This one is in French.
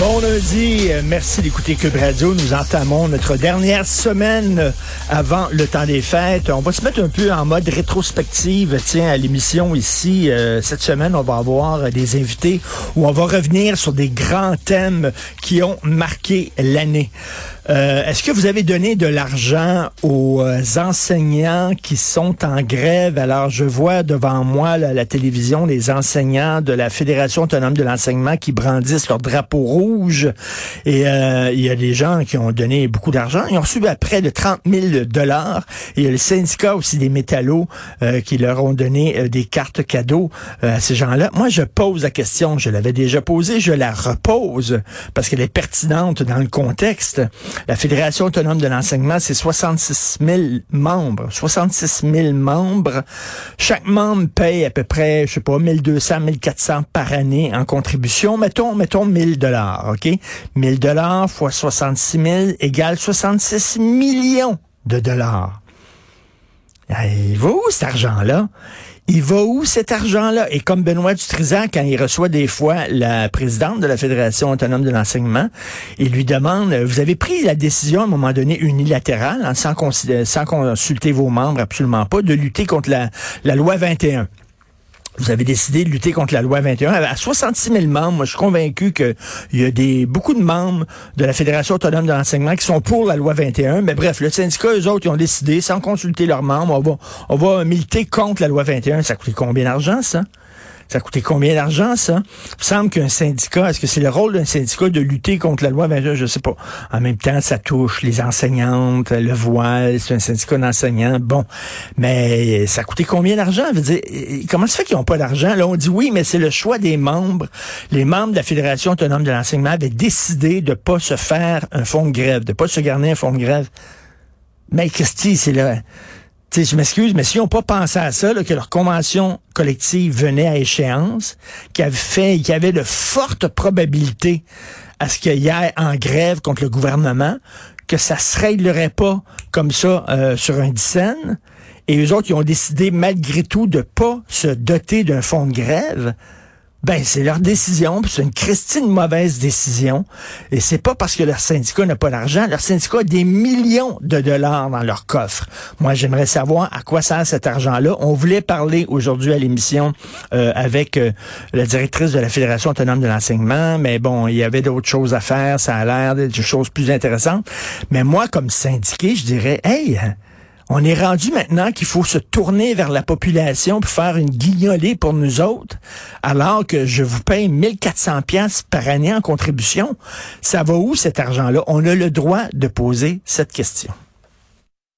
Bon lundi, euh, merci d'écouter Cube Radio. Nous entamons notre dernière semaine euh, avant le temps des fêtes. On va se mettre un peu en mode rétrospective, tiens, à l'émission ici. Euh, cette semaine, on va avoir des invités où on va revenir sur des grands thèmes qui ont marqué l'année. Est-ce que vous avez donné de l'argent aux enseignants qui sont en grève? Alors, je vois devant moi la télévision les enseignants de la Fédération autonome de l'enseignement qui brandissent leur drapeau rouge. Et euh, il y a des gens qui ont donné beaucoup d'argent. Ils ont reçu à près de 30 000 dollars. Il y a le syndicat aussi des métallos euh, qui leur ont donné euh, des cartes cadeaux à ces gens-là. Moi, je pose la question. Je l'avais déjà posée. Je la repose parce qu'elle est pertinente dans le contexte. La Fédération autonome de l'enseignement, c'est 66 000 membres. 66 000 membres. Chaque membre paye à peu près, je sais pas, 1200, 1400 par année en contribution. Mettons, mettons 1000 dollars, OK? 1000 dollars fois 66 000 égale 66 millions de dollars. Il va où cet argent-là? Il va où cet argent-là? Et comme Benoît Dutrisac, quand il reçoit des fois la présidente de la Fédération autonome de l'enseignement, il lui demande, vous avez pris la décision à un moment donné unilatérale, hein, sans, consulter vos membres, absolument pas, de lutter contre la, la loi 21 vous avez décidé de lutter contre la loi 21. À 66 000 membres, moi, je suis convaincu qu'il y a des, beaucoup de membres de la Fédération autonome de l'enseignement qui sont pour la loi 21. Mais bref, le syndicat, eux autres, ils ont décidé, sans consulter leurs membres, on va, on va militer contre la loi 21. Ça coûte combien d'argent, ça? Ça a coûté combien d'argent, ça? Il me semble qu'un syndicat, est-ce que c'est le rôle d'un syndicat de lutter contre la loi? 21? Je sais pas. En même temps, ça touche les enseignantes, le voile, c'est un syndicat d'enseignants. Bon. Mais ça a coûté combien d'argent? dire, comment ça fait qu'ils n'ont pas d'argent? Là, on dit oui, mais c'est le choix des membres. Les membres de la Fédération autonome de l'enseignement avaient décidé de pas se faire un fonds de grève, de pas se garder un fonds de grève. Mais Christy, c'est là sais, je m'excuse, mais s'ils n'ont pas pensé à ça, que leur convention collective venait à échéance, qu'il avait y avait de fortes probabilités à ce qu'il y ait en grève contre le gouvernement, que ça se réglerait pas comme ça euh, sur un dixaine, et eux autres, ils ont décidé malgré tout de pas se doter d'un fonds de grève. Ben, c'est leur décision, c'est une Christine mauvaise décision. Et c'est pas parce que leur syndicat n'a pas d'argent. Leur syndicat a des millions de dollars dans leur coffre. Moi, j'aimerais savoir à quoi sert cet argent-là. On voulait parler aujourd'hui à l'émission euh, avec euh, la directrice de la Fédération autonome de l'enseignement, mais bon, il y avait d'autres choses à faire. Ça a l'air d'être des choses plus intéressantes. Mais moi, comme syndiqué, je dirais, hey, on est rendu maintenant qu'il faut se tourner vers la population pour faire une guignolée pour nous autres, alors que je vous paye 1400 pièces par année en contribution. Ça va où cet argent-là? On a le droit de poser cette question.